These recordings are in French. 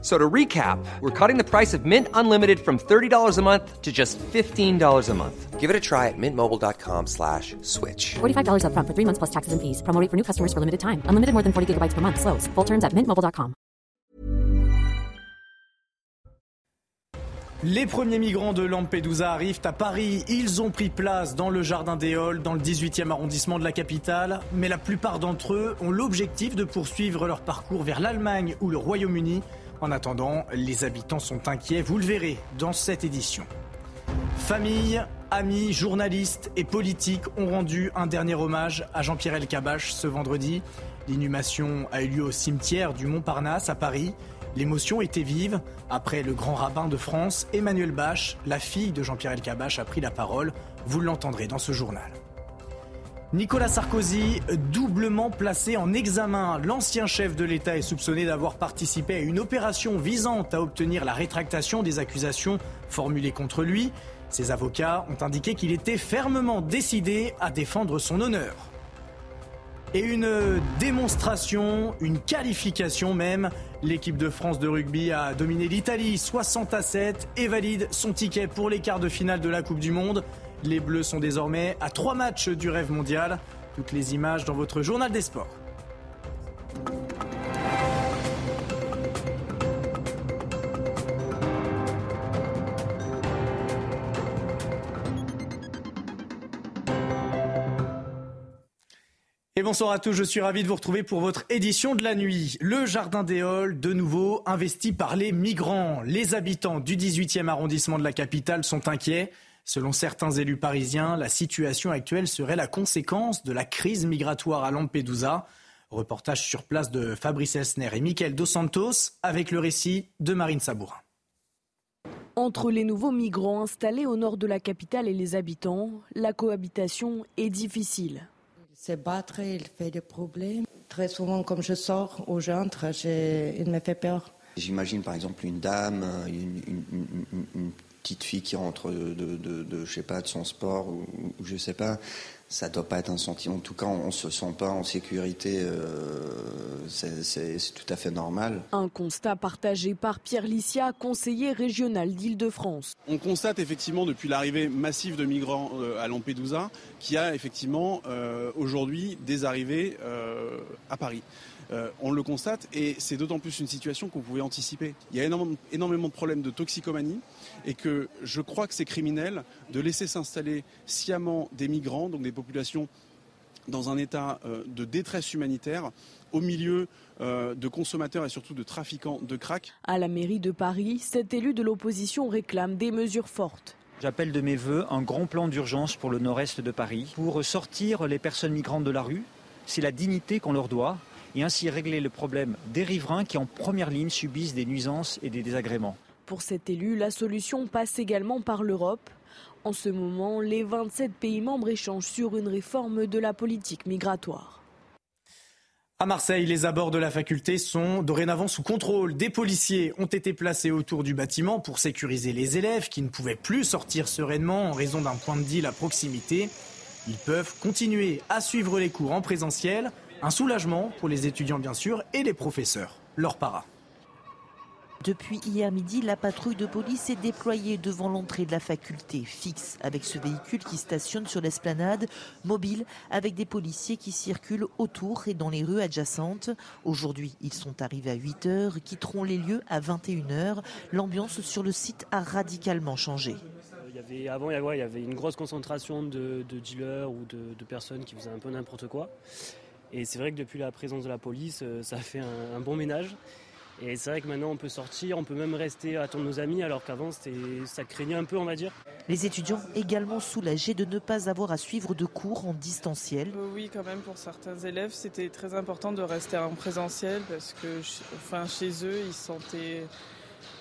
So to recap, we're cutting the price of Mint Unlimited from $30 a month to just $15 a month. Give it a try at mintmobile.com slash switch. $45 upfront for three months plus taxes and fees. Promo rate for new customers for limited time. Unlimited more than 40 gigabytes per month. Slows. Full terms at mintmobile.com. Les premiers migrants de Lampedusa arrivent à Paris. Ils ont pris place dans le Jardin des Halles, dans le 18e arrondissement de la capitale. Mais la plupart d'entre eux ont l'objectif de poursuivre leur parcours vers l'Allemagne ou le Royaume-Uni. En attendant, les habitants sont inquiets, vous le verrez dans cette édition. Famille, amis, journalistes et politiques ont rendu un dernier hommage à Jean-Pierre Elkabbach ce vendredi. L'inhumation a eu lieu au cimetière du Montparnasse à Paris. L'émotion était vive. Après le grand rabbin de France, Emmanuel Bach, la fille de Jean-Pierre Elkabbach, a pris la parole. Vous l'entendrez dans ce journal. Nicolas Sarkozy, doublement placé en examen. L'ancien chef de l'État est soupçonné d'avoir participé à une opération visant à obtenir la rétractation des accusations formulées contre lui. Ses avocats ont indiqué qu'il était fermement décidé à défendre son honneur. Et une démonstration, une qualification même. L'équipe de France de rugby a dominé l'Italie 60 à 7 et valide son ticket pour les quarts de finale de la Coupe du Monde. Les Bleus sont désormais à trois matchs du rêve mondial. Toutes les images dans votre journal des sports. Et bonsoir à tous, je suis ravi de vous retrouver pour votre édition de la nuit. Le Jardin des Halles, de nouveau, investi par les migrants. Les habitants du 18e arrondissement de la capitale sont inquiets. Selon certains élus parisiens, la situation actuelle serait la conséquence de la crise migratoire à Lampedusa. Reportage sur place de Fabrice Elsner et Michael Dos Santos avec le récit de Marine Sabourin. Entre les nouveaux migrants installés au nord de la capitale et les habitants, la cohabitation est difficile. Il se battre, il fait des problèmes. Très souvent, comme je sors ou j'entre, il me fait peur. J'imagine par exemple une dame, une, une, une, une petite fille qui rentre de, de, de, de, je sais pas, de son sport ou, ou je sais pas, ça doit pas être un sentiment. En tout cas, on, ne se sent pas en sécurité. Euh, c'est tout à fait normal. Un constat partagé par Pierre Licia, conseiller régional d'Île-de-France. On constate effectivement depuis l'arrivée massive de migrants euh, à Lampedusa qu'il y a effectivement euh, aujourd'hui des arrivées euh, à Paris. Euh, on le constate et c'est d'autant plus une situation qu'on pouvait anticiper. Il y a énormément, énormément de problèmes de toxicomanie et que je crois que c'est criminel de laisser s'installer sciemment des migrants, donc des populations dans un état euh, de détresse humanitaire au milieu euh, de consommateurs et surtout de trafiquants de crack. À la mairie de Paris, cet élu de l'opposition réclame des mesures fortes. J'appelle de mes voeux un grand plan d'urgence pour le nord-est de Paris pour sortir les personnes migrantes de la rue. C'est la dignité qu'on leur doit et ainsi régler le problème des riverains qui en première ligne subissent des nuisances et des désagréments. Pour cet élu, la solution passe également par l'Europe. En ce moment, les 27 pays membres échangent sur une réforme de la politique migratoire. À Marseille, les abords de la faculté sont dorénavant sous contrôle. Des policiers ont été placés autour du bâtiment pour sécuriser les élèves qui ne pouvaient plus sortir sereinement en raison d'un point de deal à proximité. Ils peuvent continuer à suivre les cours en présentiel. Un soulagement pour les étudiants bien sûr et les professeurs, leurs paras. Depuis hier midi, la patrouille de police est déployée devant l'entrée de la faculté, fixe avec ce véhicule qui stationne sur l'esplanade, mobile avec des policiers qui circulent autour et dans les rues adjacentes. Aujourd'hui, ils sont arrivés à 8 heures, quitteront les lieux à 21 heures. L'ambiance sur le site a radicalement changé. Il y avait, avant, il y avait une grosse concentration de, de dealers ou de, de personnes qui faisaient un peu n'importe quoi. Et c'est vrai que depuis la présence de la police, ça a fait un, un bon ménage. Et c'est vrai que maintenant on peut sortir, on peut même rester attendre nos amis, alors qu'avant ça craignait un peu, on va dire. Les étudiants également soulagés de ne pas avoir à suivre de cours en distanciel. Oui, quand même, pour certains élèves, c'était très important de rester en présentiel parce que enfin, chez eux, ils se sentaient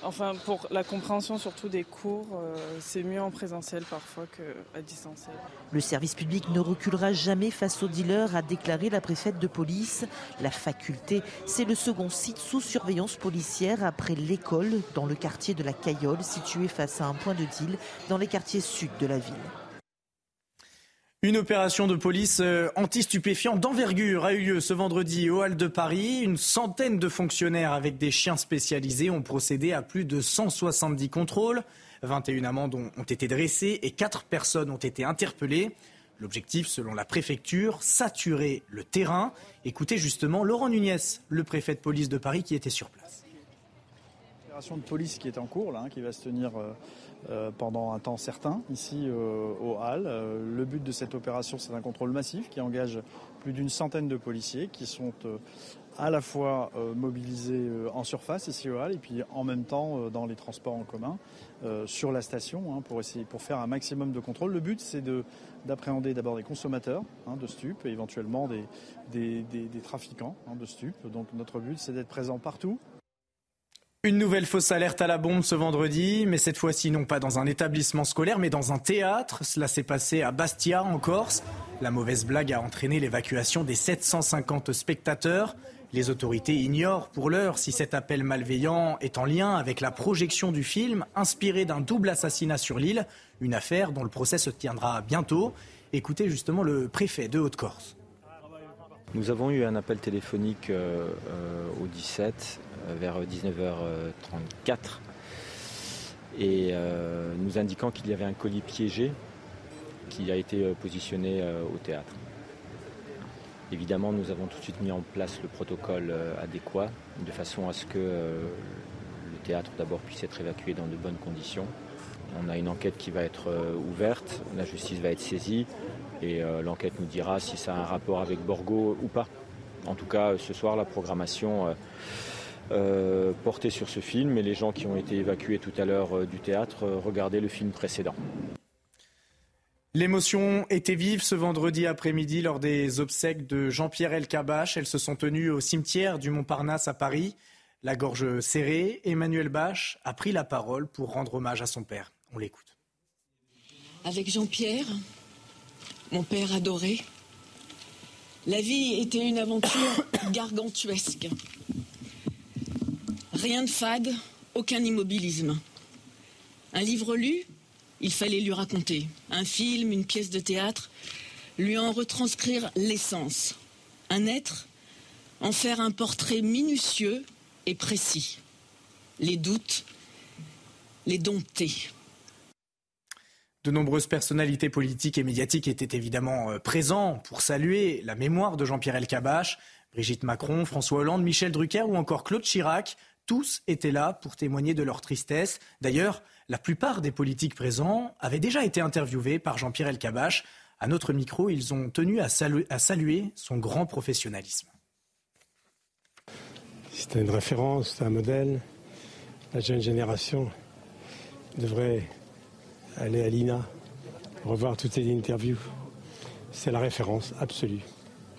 Enfin, pour la compréhension surtout des cours, euh, c'est mieux en présentiel parfois qu'à distanciel. Le service public ne reculera jamais face aux dealers, a déclaré la préfète de police. La faculté, c'est le second site sous surveillance policière après l'école dans le quartier de la Cayolle, situé face à un point de deal dans les quartiers sud de la ville. Une opération de police euh, anti-stupéfiant d'envergure a eu lieu ce vendredi au Hall de Paris. Une centaine de fonctionnaires avec des chiens spécialisés ont procédé à plus de 170 contrôles. 21 amendes ont été dressées et 4 personnes ont été interpellées. L'objectif, selon la préfecture, saturer le terrain. Écoutez justement Laurent Nunez, le préfet de police de Paris qui était sur place. L'opération de police qui est en cours, hein, qui va se tenir euh, pendant un temps certain ici euh, au Hall. Euh, le but de cette opération, c'est un contrôle massif qui engage plus d'une centaine de policiers qui sont à la fois mobilisés en surface ici au Hall et puis en même temps dans les transports en commun sur la station hein, pour essayer pour faire un maximum de contrôle. Le but, c'est d'appréhender d'abord des consommateurs hein, de stupes et éventuellement des, des, trafiquants hein, de stupes. Donc notre but, c'est d'être présent partout une nouvelle fausse alerte à la bombe ce vendredi, mais cette fois-ci non pas dans un établissement scolaire, mais dans un théâtre. Cela s'est passé à Bastia, en Corse. La mauvaise blague a entraîné l'évacuation des 750 spectateurs. Les autorités ignorent pour l'heure si cet appel malveillant est en lien avec la projection du film inspiré d'un double assassinat sur l'île, une affaire dont le procès se tiendra bientôt. Écoutez justement le préfet de Haute-Corse. Nous avons eu un appel téléphonique euh, euh, au 17 euh, vers 19h34 et nous indiquant qu'il y avait un colis piégé qui a été positionné au théâtre. Évidemment, nous avons tout de suite mis en place le protocole adéquat de façon à ce que le théâtre d'abord puisse être évacué dans de bonnes conditions. On a une enquête qui va être ouverte, la justice va être saisie, et euh, l'enquête nous dira si ça a un rapport avec Borgo ou pas. En tout cas, ce soir, la programmation euh, euh, portait sur ce film et les gens qui ont été évacués tout à l'heure du théâtre regardaient le film précédent. L'émotion était vive ce vendredi après-midi lors des obsèques de Jean-Pierre Elkabach. Elles se sont tenues au cimetière du Montparnasse à Paris. La gorge serrée, Emmanuel Bach a pris la parole pour rendre hommage à son père. On l'écoute. Avec Jean-Pierre, mon père adoré. La vie était une aventure gargantuesque. Rien de fade, aucun immobilisme. Un livre lu, il fallait lui raconter. Un film, une pièce de théâtre, lui en retranscrire l'essence. Un être, en faire un portrait minutieux et précis. Les doutes, les dompter. De nombreuses personnalités politiques et médiatiques étaient évidemment euh, présents pour saluer la mémoire de Jean-Pierre Elkabbach. Brigitte Macron, François Hollande, Michel Drucker ou encore Claude Chirac. Tous étaient là pour témoigner de leur tristesse. D'ailleurs, la plupart des politiques présents avaient déjà été interviewés par Jean-Pierre Elkabbach. À notre micro, ils ont tenu à saluer, à saluer son grand professionnalisme. C'était une référence, un modèle. La jeune génération devrait aller à l'INA, revoir toutes ces interviews. C'est la référence absolue.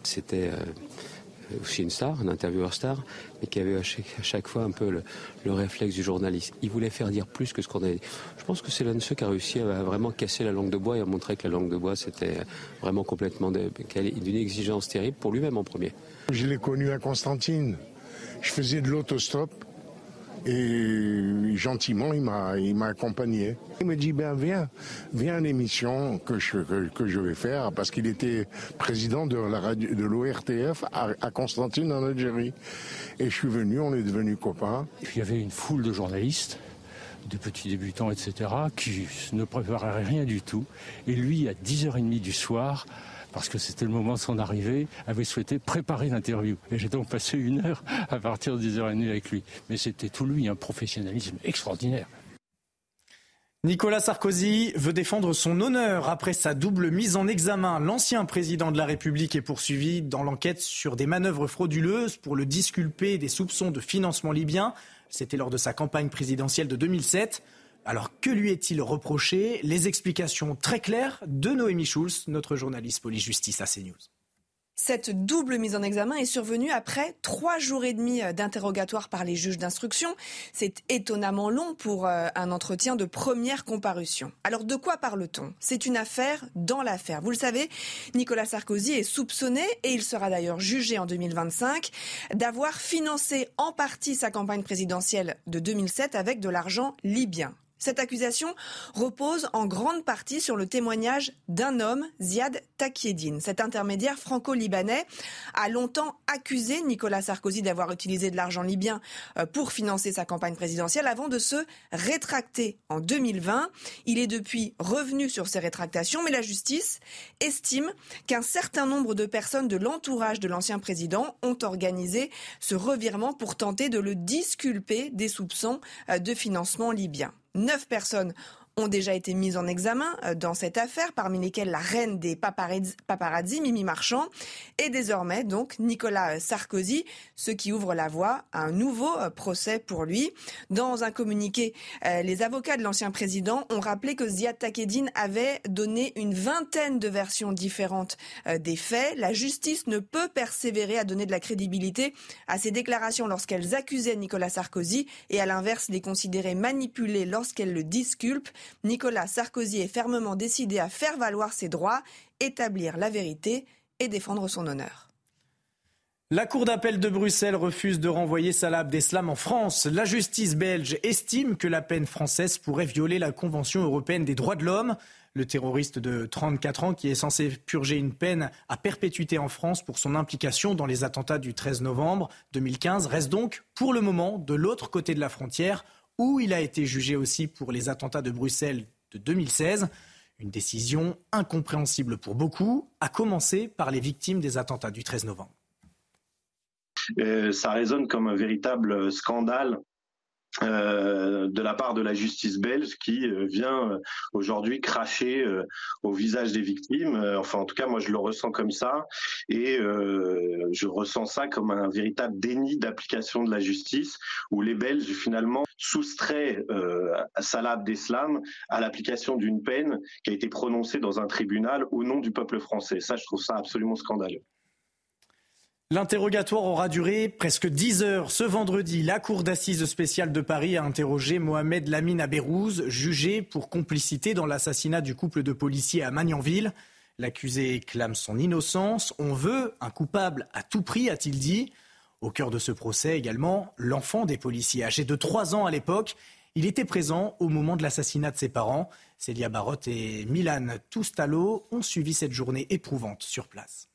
C'était euh, aussi une star, un intervieweur star, mais qui avait à chaque, fois un peu le, réflexe du journaliste. Il voulait faire dire plus que ce qu'on avait dit. Je pense que c'est l'un de ceux qui a réussi à vraiment casser la langue de bois et à montrer que la langue de bois, c'était vraiment complètement d'une exigence terrible pour lui-même en premier. Je l'ai connu à Constantine. Je faisais de l'autostop et gentiment, il m'a, il m'a accompagné. Il me dit, ben viens, viens à l'émission que je, que, je vais faire, parce qu'il était président de, la radio, de l'ORTF à, à, Constantine en Algérie. Et je suis venu, on est devenus copains. Il y avait une foule de journalistes de petits débutants, etc., qui ne préparaient rien du tout. Et lui, à 10h30 du soir, parce que c'était le moment de son arrivée, avait souhaité préparer l'interview. Et j'ai donc passé une heure à partir de 10h30 avec lui. Mais c'était tout lui, un professionnalisme extraordinaire. Nicolas Sarkozy veut défendre son honneur après sa double mise en examen. L'ancien président de la République est poursuivi dans l'enquête sur des manœuvres frauduleuses pour le disculper des soupçons de financement libyen. C'était lors de sa campagne présidentielle de 2007. Alors que lui est-il reproché? Les explications très claires de Noémie Schulz, notre journaliste police-justice à CNews. Cette double mise en examen est survenue après trois jours et demi d'interrogatoire par les juges d'instruction. C'est étonnamment long pour euh, un entretien de première comparution. Alors de quoi parle-t-on? C'est une affaire dans l'affaire. Vous le savez, Nicolas Sarkozy est soupçonné, et il sera d'ailleurs jugé en 2025, d'avoir financé en partie sa campagne présidentielle de 2007 avec de l'argent libyen. Cette accusation repose en grande partie sur le témoignage d'un homme, Ziad Takieddine. Cet intermédiaire franco-libanais a longtemps accusé Nicolas Sarkozy d'avoir utilisé de l'argent libyen euh, pour financer sa campagne présidentielle avant de se rétracter en 2020. Il est depuis revenu sur ses rétractations, mais la justice estime qu'un certain nombre de personnes de l'entourage de l'ancien président ont organisé ce revirement pour tenter de le disculper des soupçons euh, de financement libyen. Neuf personnes ont déjà été mises en examen euh, dans cette affaire, parmi lesquelles la reine des paparazzi, Mimi Marchand, et désormais donc Nicolas euh, Sarkozy, ce qui ouvre la voie à un nouveau euh, procès pour lui. Dans un communiqué, les avocats de l'ancien président ont rappelé que Ziad Takedine avait donné une vingtaine de versions différentes des faits. La justice ne peut persévérer à donner de la crédibilité à ces déclarations lorsqu'elles accusaient Nicolas Sarkozy et à l'inverse les considérer manipulées lorsqu'elles le disculpent. Nicolas Sarkozy est fermement décidé à faire valoir ses droits, établir la vérité et défendre son honneur. La Cour d'appel de Bruxelles refuse de renvoyer Salah Abdeslam en France. La justice belge estime que la peine française pourrait violer la Convention européenne des droits de l'homme. Le terroriste de 34 ans, qui est censé purger une peine à perpétuité en France pour son implication dans les attentats du 13 novembre 2015, reste donc pour le moment de l'autre côté de la frontière où il a été jugé aussi pour les attentats de Bruxelles de 2016. Une décision incompréhensible pour beaucoup, à commencer par les victimes des attentats du 13 novembre. Euh, ça résonne comme un véritable scandale euh, de la part de la justice belge qui euh, vient euh, aujourd'hui cracher au visage des victimes. enfin, en tout cas, moi, je le ressens comme ça, et je ressens ça comme un véritable déni d'application de la justice, où les Belges finalement soustraient Salah Abdeslam à l'application d'une peine qui a été prononcée dans un tribunal au nom du peuple français. Ça, je trouve ça absolument scandaleux. L'interrogatoire aura duré presque 10 heures. Ce vendredi, la Cour d'assises spéciale de Paris a interrogé Mohamed Lamine Abérouz, jugé pour complicité dans l'assassinat du couple de policiers à Magnanville. L'accusé clame son innocence. On veut un coupable à tout prix, a-t-il dit. Au cœur de ce procès également, l'enfant des policiers, âgé de 3 ans à l'époque, il était présent au moment de l'assassinat de ses parents. Célia Barotte et Milan Toustalo ont suivi cette journée éprouvante sur place.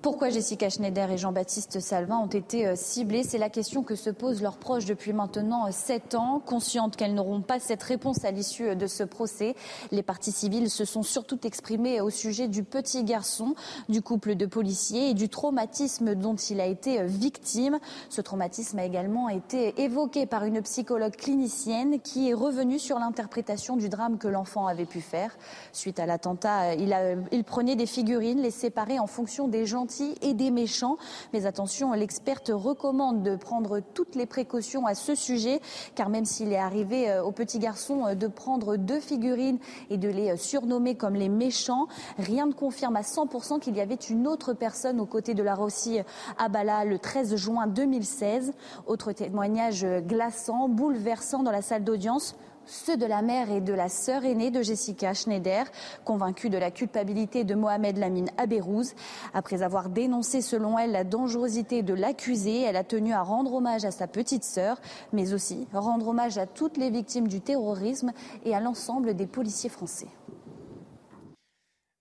Pourquoi Jessica Schneider et Jean-Baptiste Salvin ont été euh, ciblés? C'est la question que se posent leurs proches depuis maintenant euh, sept ans. Conscientes qu'elles n'auront pas cette réponse à l'issue euh, de ce procès, les parties civiles se sont surtout exprimées au sujet du petit garçon du couple de policiers et du traumatisme dont il a été victime. Ce traumatisme a également été évoqué par une psychologue clinicienne qui est revenue sur l'interprétation du drame que l'enfant avait pu faire. Suite à l'attentat, il, il prenait des figurines, les séparait en fonction des gens et des méchants. Mais attention, l'experte recommande de prendre toutes les précautions à ce sujet, car même s'il est arrivé euh, au petit garçon euh, de prendre deux figurines et de les euh, surnommer comme les méchants, rien ne confirme à 100% qu'il y avait une autre personne aux côtés de la Rossi à Bala le 13 juin 2016. Autre témoignage glaçant, bouleversant dans la salle d'audience ceux de la mère et de la sœur aînée de Jessica Schneider, convaincus de la culpabilité de Mohamed Lamine Aberouz. Après avoir dénoncé selon elle la dangerosité de l'accusé, elle a tenu à rendre hommage à sa petite sœur, mais aussi rendre hommage à toutes les victimes du terrorisme et à l'ensemble des policiers français.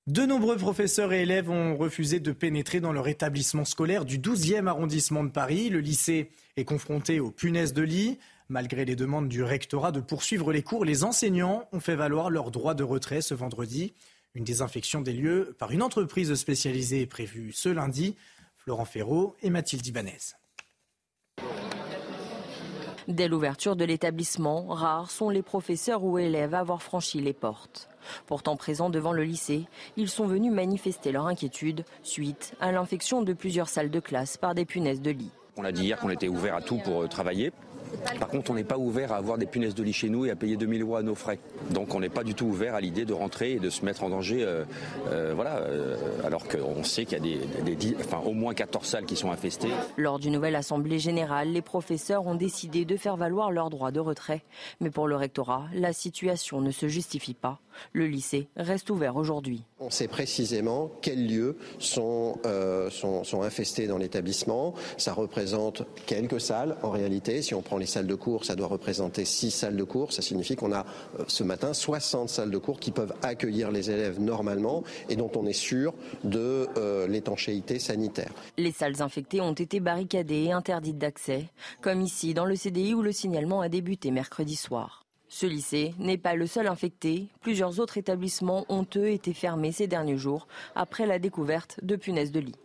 De nombreux professeurs et élèves ont refusé de pénétrer dans leur établissement scolaire du 12e arrondissement de Paris. Le lycée est confronté aux punaises de lit. Malgré les demandes du rectorat de poursuivre les cours, les enseignants ont fait valoir leur droit de retrait ce vendredi. Une désinfection des lieux par une entreprise spécialisée est prévue ce lundi. Florent Ferraud et Mathilde Ibanez. Dès l'ouverture de l'établissement, rares sont les professeurs ou élèves à avoir franchi les portes. Pourtant présents devant le lycée, ils sont venus manifester leur inquiétude suite à l'infection de plusieurs salles de classe par des punaises de lit. On a dit hier qu'on était ouvert à tout pour euh, travailler. Par contre, on n'est pas ouvert à avoir des punaises de lit chez nous et à payer 2000 euros à nos frais. Donc on n'est pas du tout ouvert à l'idée de rentrer et de se mettre en danger. Euh, euh, voilà, euh, alors qu'on sait qu'il y a des, enfin, au moins 14 salles qui sont infestées. Lors d'une nouvelle assemblée générale, les professeurs ont décidé de faire valoir leur droit de retrait. Mais pour le rectorat, la situation ne se justifie pas. Le lycée reste ouvert aujourd'hui. On sait précisément quels lieux sont, sont, sont infestés dans l'établissement. Ça représente quelques salles en réalité. Si on prend les salles de cours, ça doit représenter 6 salles de cours. Ça signifie qu'on a euh, ce matin 60 salles de cours qui peuvent accueillir les élèves normalement et dont on est sûr de euh, l'étanchéité sanitaire. Les salles infectées ont été barricadées et interdites d'accès, comme ici dans le CDI où le signalement a débuté mercredi soir. Ce lycée n'est pas le seul infecté. Plusieurs autres établissements ont eux été fermés ces derniers jours après la découverte de punaises de lit.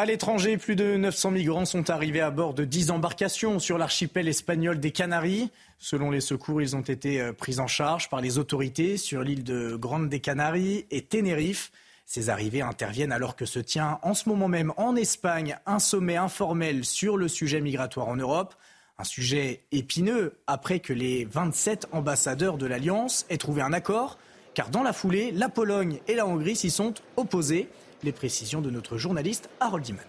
À l'étranger, plus de 900 migrants sont arrivés à bord de 10 embarcations sur l'archipel espagnol des Canaries. Selon les secours, ils ont été euh, pris en charge par les autorités sur l'île de Grande des Canaries et Tenerife. Ces arrivées interviennent alors que se tient en ce moment même en Espagne un sommet informel sur le sujet migratoire en Europe. Un sujet épineux après que les 27 ambassadeurs de l'Alliance aient trouvé un accord, car dans la foulée, la Pologne et la Hongrie s'y sont opposés. Les précisions de notre journaliste Harold Diman.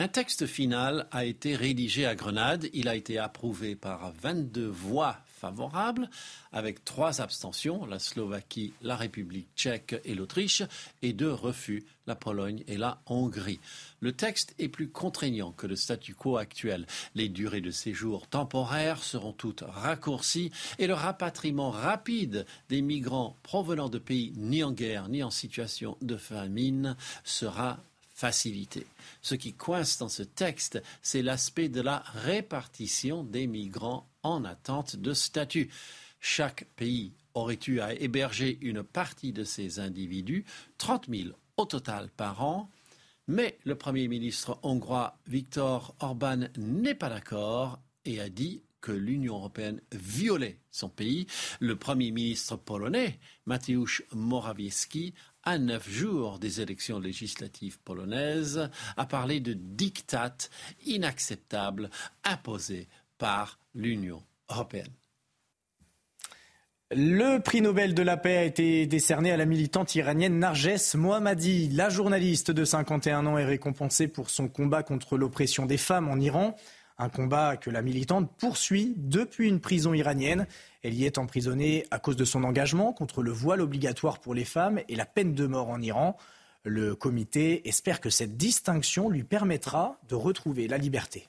Un texte final a été rédigé à Grenade. Il a été approuvé par 22 voix favorables, avec trois abstentions, la Slovaquie, la République tchèque et l'Autriche, et deux refus, la Pologne et la Hongrie. Le texte est plus contraignant que le statu quo actuel. Les durées de séjour temporaires seront toutes raccourcies et le rapatriement rapide des migrants provenant de pays ni en guerre ni en situation de famine sera Ce qui coince dans ce texte, c'est l'aspect de la répartition des migrants en attente de statut. Chaque pays aurait eu à héberger une partie de ces individus, 30 000 au total par an, mais le Premier ministre hongrois Viktor Orban n'est pas d'accord et a dit que l'Union européenne violait son pays. Le Premier ministre polonais, Mateusz Morawiecki, à neuf jours des élections législatives polonaises, a parlé de diktat inacceptable imposé par l'Union européenne. Le prix Nobel de la paix a été décerné à la militante iranienne Narges Mohammadi. La journaliste de 51 ans est récompensée pour son combat contre l'oppression des femmes en Iran. Un combat que la militante poursuit depuis une prison iranienne. Elle y est emprisonnée à cause de son engagement contre le voile obligatoire pour les femmes et la peine de mort en Iran. Le comité espère que cette distinction lui permettra de retrouver la liberté.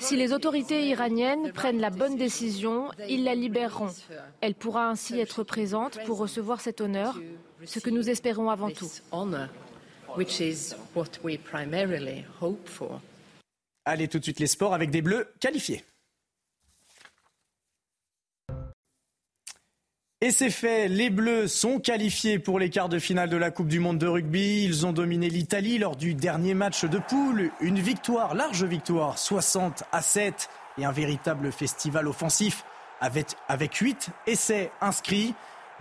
Si les autorités iraniennes prennent la bonne décision, ils la libéreront. Elle pourra ainsi être présente pour recevoir cet honneur, ce que nous espérons avant tout. Allez tout de suite les sports avec des bleus qualifiés. Et c'est fait, les Bleus sont qualifiés pour les quarts de finale de la Coupe du Monde de rugby. Ils ont dominé l'Italie lors du dernier match de poule. Une victoire, large victoire, 60 à 7 et un véritable festival offensif avec, avec 8 essais inscrits.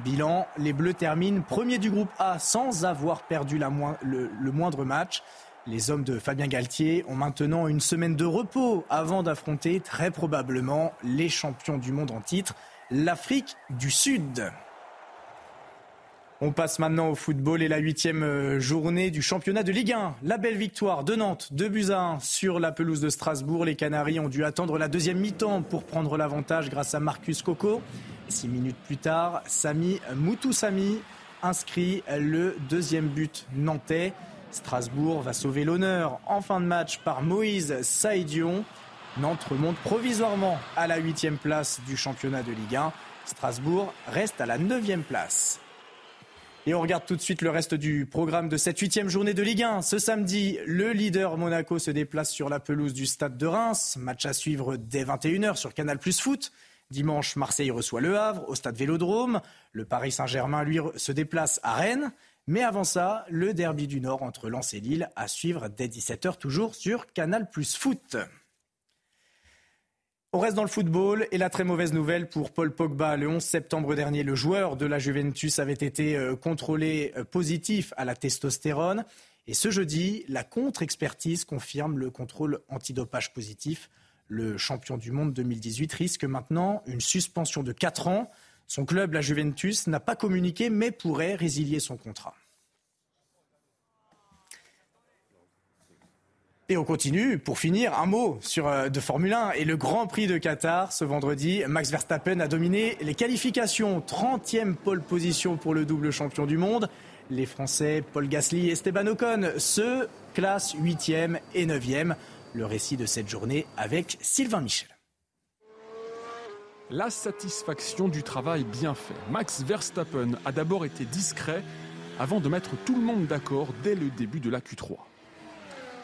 Bilan, les Bleus terminent premier du groupe A sans avoir perdu le moindre match. Les hommes de Fabien Galtier ont maintenant une semaine de repos avant d'affronter très probablement les champions du monde en titre, l'Afrique du Sud. On passe maintenant au football et la huitième euh, journée du championnat de Ligue 1. La belle victoire de Nantes, 2 buts à 1 sur la pelouse de Strasbourg. Les Canaries ont dû attendre la deuxième mi-temps pour prendre l'avantage grâce à Marcus Coco. Six minutes plus tard, Sami Moutoussami inscrit le deuxième but nantais. Strasbourg va sauver l'honneur en fin de match par Moïse Saïdion. Nantes remonte provisoirement à la huitième place du championnat de Ligue 1. Strasbourg reste à la neuvième place. Et on regarde tout de suite le reste du programme de cette huitième journée de Ligue 1. Ce samedi, le leader Monaco se déplace sur la pelouse du stade de Reims. Match à suivre dès 21h sur Canal Plus Foot. Dimanche, Marseille reçoit Le Havre au stade Vélodrome. Le Paris Saint-Germain, lui, se déplace à Rennes. Mais avant ça, le derby du Nord entre Lens et Lille à suivre dès 17h toujours sur Canal Plus Foot. On reste dans le football et la très mauvaise nouvelle pour Paul Pogba. Le 11 septembre dernier, le joueur de la Juventus avait été euh, contrôlé euh, positif à la testostérone. Et ce jeudi, la contre-expertise confirme le contrôle antidopage positif. Le champion du monde 2018 risque maintenant une suspension de 4 ans. Son club, la Juventus, n'a pas communiqué mais pourrait résilier son contrat. Et on continue, pour finir, un mot sur euh, de Formule 1 et le Grand Prix de Qatar. Ce vendredi, Max Verstappen a dominé les qualifications. 30e pole position pour le double champion du monde. Les Français Paul Gasly et Esteban Ocon se classent 8e et 9e. Le récit de cette journée avec Sylvain Michel. La satisfaction du travail bien fait. Max Verstappen a d'abord été discret avant de mettre tout le monde d'accord dès le début de la Q3.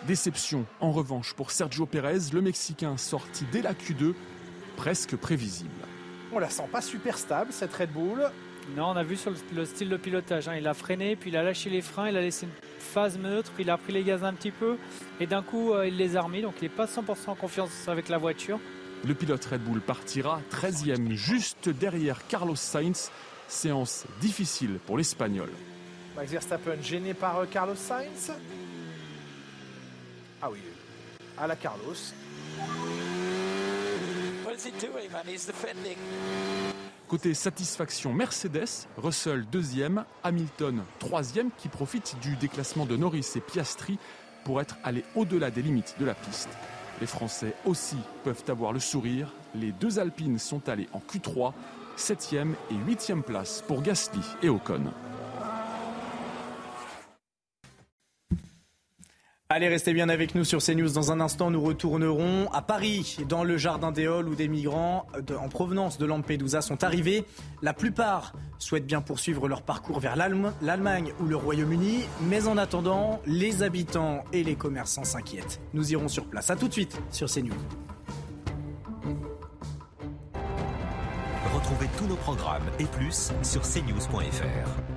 Déception, en revanche, pour Sergio Pérez, le Mexicain sorti dès la Q2, presque prévisible. On la sent pas super stable, cette Red Bull. Non, on a vu sur le, style de pilotage. Hein. Il a freiné, puis il a lâché les freins, il a laissé une phase neutre, il a pris les gaz un petit peu, et d'un coup, euh, il les a remis. Donc il n'est pas 100% en confiance avec la voiture. Le pilote Red Bull partira 13e, juste derrière Carlos Sainz. Séance difficile pour l'Espagnol. Max Verstappen gêné par euh, Carlos Sainz. Ah oui, à la Carlos. Côté satisfaction, Mercedes, Russell deuxième, Hamilton troisième, qui profite du déclassement de Norris et Piastri pour être allé au-delà des limites de la piste. Les Français aussi peuvent avoir le sourire. Les deux Alpines sont allés en Q3, 7e et 8e place pour Gasly et Ocon. Allez, restez bien avec nous sur CNews. Dans un instant, nous retournerons à Paris, dans le jardin des où des migrants en provenance de Lampedusa sont arrivés. La plupart souhaitent bien poursuivre leur parcours vers l'Allemagne ou le Royaume-Uni. Mais en attendant, les habitants et les commerçants s'inquiètent. Nous irons sur place. À tout de suite sur CNews. Retrouvez tous nos programmes et plus sur cnews.fr.